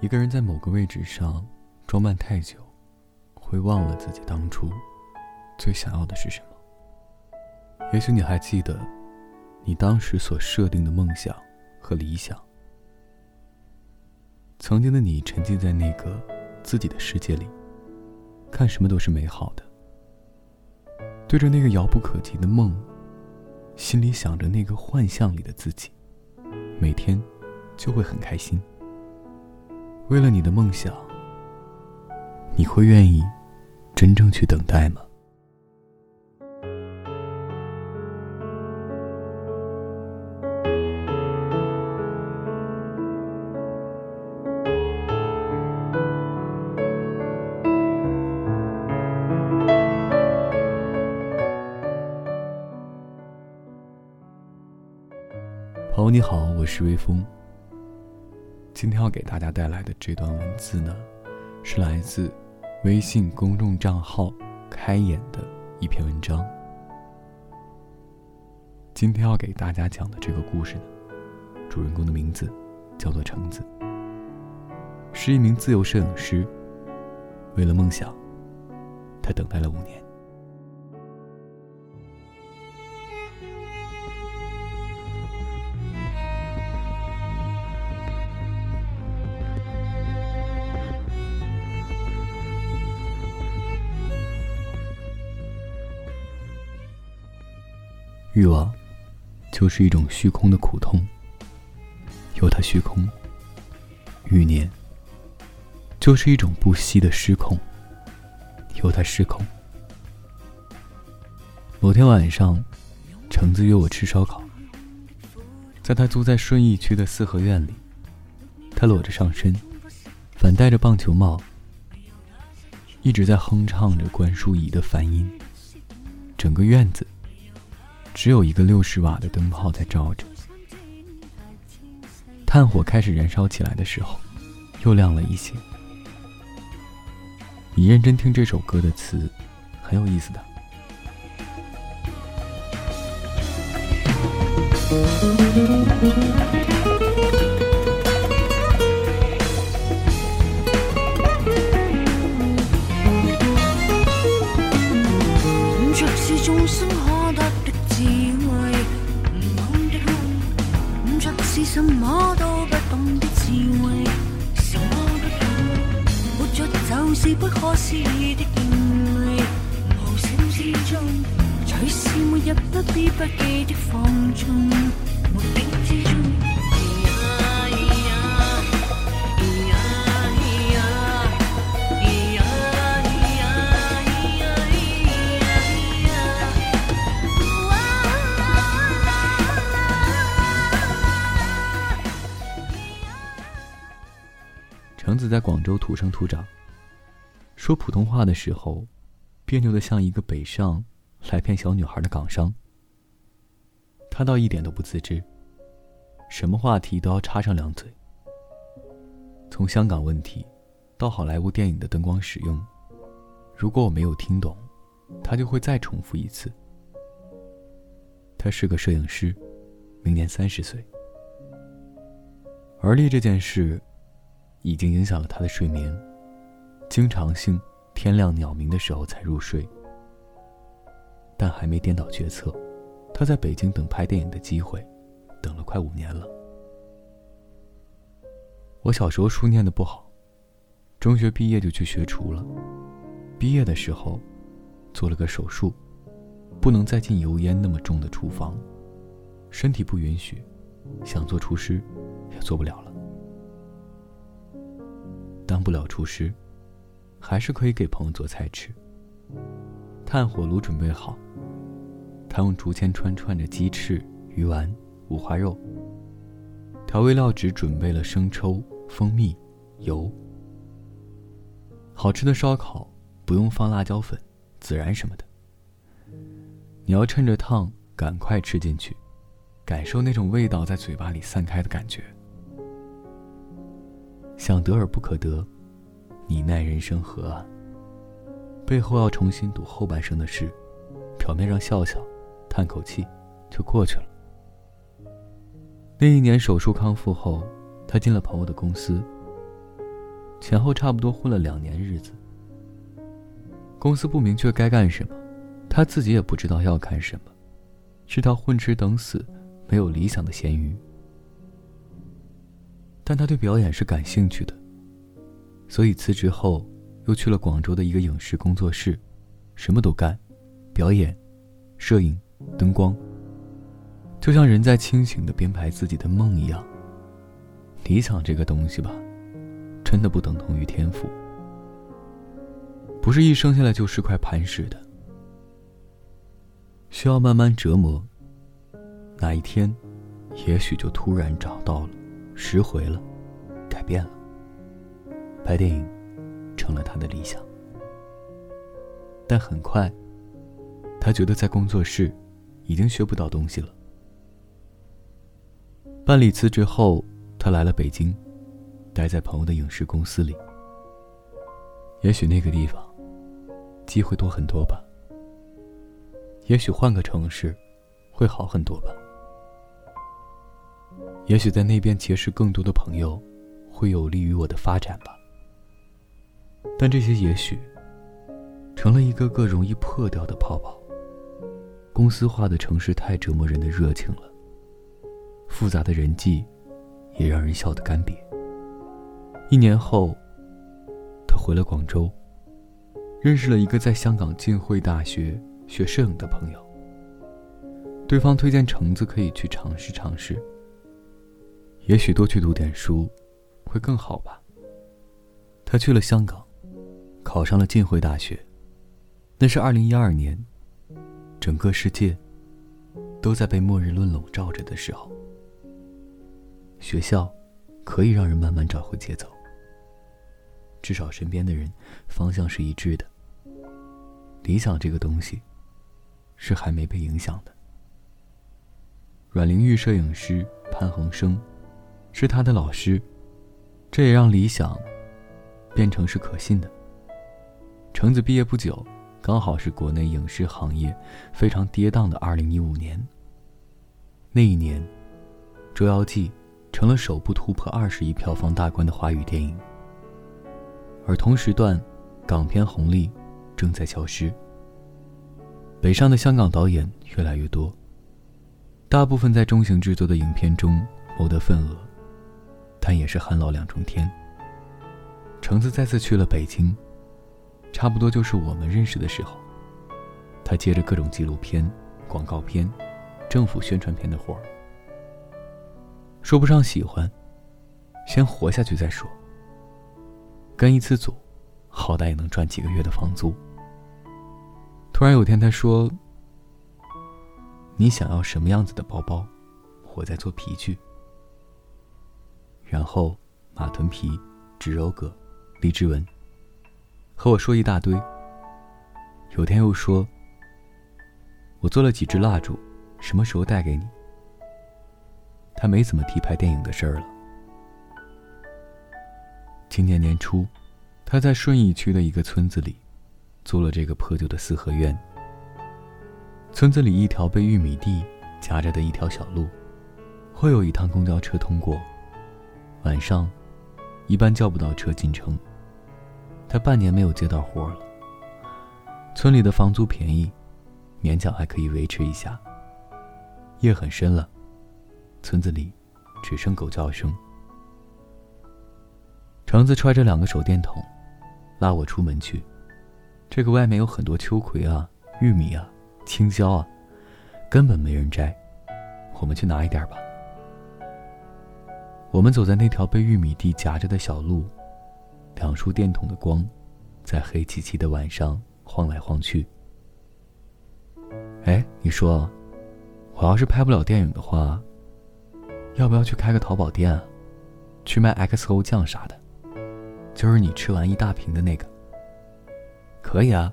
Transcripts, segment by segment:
一个人在某个位置上装扮太久，会忘了自己当初最想要的是什么。也许你还记得，你当时所设定的梦想和理想。曾经的你沉浸在那个自己的世界里，看什么都是美好的，对着那个遥不可及的梦，心里想着那个幻象里的自己，每天就会很开心。为了你的梦想，你会愿意真正去等待吗？朋友你好，我是微风。今天要给大家带来的这段文字呢，是来自微信公众账号“开眼”的一篇文章。今天要给大家讲的这个故事呢，主人公的名字叫做橙子，是一名自由摄影师。为了梦想，他等待了五年。欲望，就是一种虚空的苦痛。有它虚空；欲念，就是一种不息的失控。有它失控。某天晚上，橙子约我吃烧烤，在他租在顺义区的四合院里，他裸着上身，反戴着棒球帽，一直在哼唱着关淑怡的《梵音》，整个院子。只有一个六十瓦的灯泡在照着，炭火开始燃烧起来的时候，又亮了一些。你认真听这首歌的词，很有意思的。不可思议的艳丽。无声之中，随时没日不必不羁的放纵，无影之中。橙子在广州土生土长，说普通话的时候，别扭的像一个北上来骗小女孩的港商。他倒一点都不自知，什么话题都要插上两嘴。从香港问题，到好莱坞电影的灯光使用，如果我没有听懂，他就会再重复一次。他是个摄影师，明年三十岁，而立这件事。已经影响了他的睡眠，经常性天亮鸟鸣的时候才入睡。但还没颠倒决策，他在北京等拍电影的机会，等了快五年了。我小时候书念的不好，中学毕业就去学厨了。毕业的时候，做了个手术，不能再进油烟那么重的厨房，身体不允许，想做厨师，也做不了了。当不了厨师，还是可以给朋友做菜吃。炭火炉准备好，他用竹签穿串着鸡翅、鱼丸、五花肉。调味料只准备了生抽、蜂蜜、油。好吃的烧烤不用放辣椒粉、孜然什么的。你要趁着烫赶快吃进去，感受那种味道在嘴巴里散开的感觉。想得而不可得，你奈人生何啊？背后要重新读后半生的事，表面上笑笑，叹口气，就过去了。那一年手术康复后，他进了朋友的公司，前后差不多混了两年日子。公司不明确该干什么，他自己也不知道要干什么，是条混吃等死、没有理想的咸鱼。但他对表演是感兴趣的，所以辞职后又去了广州的一个影视工作室，什么都干，表演、摄影、灯光。就像人在清醒的编排自己的梦一样。理想这个东西吧，真的不等同于天赋。不是一生下来就是块磐石的，需要慢慢折磨。哪一天，也许就突然找到了，拾回了，改变了。拍电影，成了他的理想。但很快，他觉得在工作室，已经学不到东西了。办理辞职后，他来了北京，待在朋友的影视公司里。也许那个地方。机会多很多吧，也许换个城市，会好很多吧。也许在那边结识更多的朋友，会有利于我的发展吧。但这些也许，成了一个个容易破掉的泡泡。公司化的城市太折磨人的热情了，复杂的人际，也让人笑得干瘪。一年后，他回了广州。认识了一个在香港浸会大学学摄影的朋友。对方推荐橙子可以去尝试尝试。也许多去读点书，会更好吧。他去了香港，考上了浸会大学。那是二零一二年，整个世界都在被末日论笼罩着的时候。学校可以让人慢慢找回节奏。至少身边的人方向是一致的。理想这个东西，是还没被影响的。阮玲玉摄影师潘恒生，是他的老师，这也让理想变成是可信的。橙子毕业不久，刚好是国内影视行业非常跌宕的二零一五年。那一年，《捉妖记》成了首部突破二十亿票房大关的华语电影。而同时段，港片红利正在消失。北上的香港导演越来越多，大部分在中型制作的影片中谋得份额，但也是寒老两重天。橙子再次去了北京，差不多就是我们认识的时候。他接着各种纪录片、广告片、政府宣传片的活儿，说不上喜欢，先活下去再说。跟一次组，好歹也能赚几个月的房租。突然有天，他说：“你想要什么样子的包包？我在做皮具。”然后马臀皮、植鞣革、荔枝纹，和我说一大堆。有天又说：“我做了几支蜡烛，什么时候带给你？”他没怎么提拍电影的事儿了。今年年初，他在顺义区的一个村子里，租了这个破旧的四合院。村子里一条被玉米地夹着的一条小路，会有一趟公交车通过。晚上，一般叫不到车进城。他半年没有接到活了。村里的房租便宜，勉强还可以维持一下。夜很深了，村子里只剩狗叫声。橙子揣着两个手电筒，拉我出门去。这个外面有很多秋葵啊、玉米啊、青椒啊，根本没人摘。我们去拿一点吧。我们走在那条被玉米地夹着的小路，两束电筒的光，在黑漆漆的晚上晃来晃去。哎，你说，我要是拍不了电影的话，要不要去开个淘宝店？去卖 XO 酱啥的？就是你吃完一大瓶的那个，可以啊，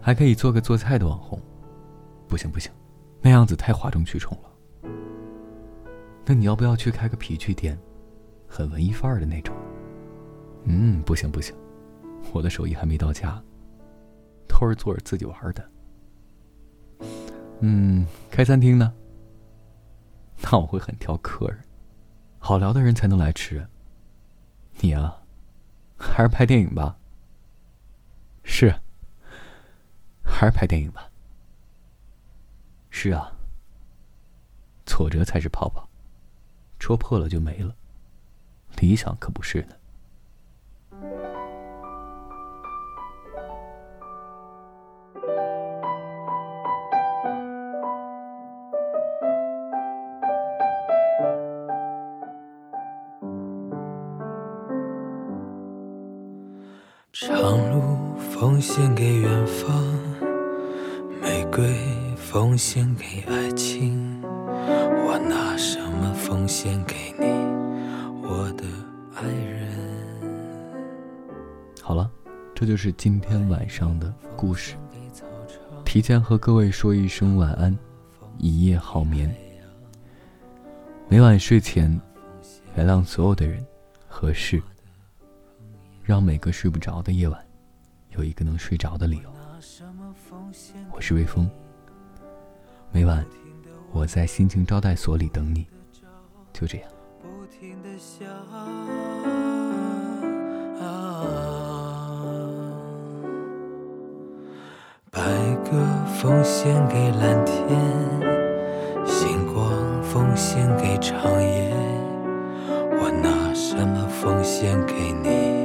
还可以做个做菜的网红。不行不行，那样子太哗众取宠了。那你要不要去开个皮具店，很文艺范儿的那种？嗯，不行不行，我的手艺还没到家，都是做着自己玩的。嗯，开餐厅呢？那我会很挑客人，好聊的人才能来吃。你啊。还是拍电影吧。是，还是拍电影吧。是啊，挫折才是泡泡，戳破了就没了。理想可不是呢。长路奉献给远方，玫瑰奉献给爱情，我拿什么奉献给你，我的爱人？好了，这就是今天晚上的故事。提前和各位说一声晚安，一夜好眠。每晚睡前，原谅所有的人和事。让每个睡不着的夜晚，有一个能睡着的理由。我是微风，每晚我在心情招待所里等你，就这样。白鸽奉献给蓝天，星光奉献给长夜，我拿什么奉献给你？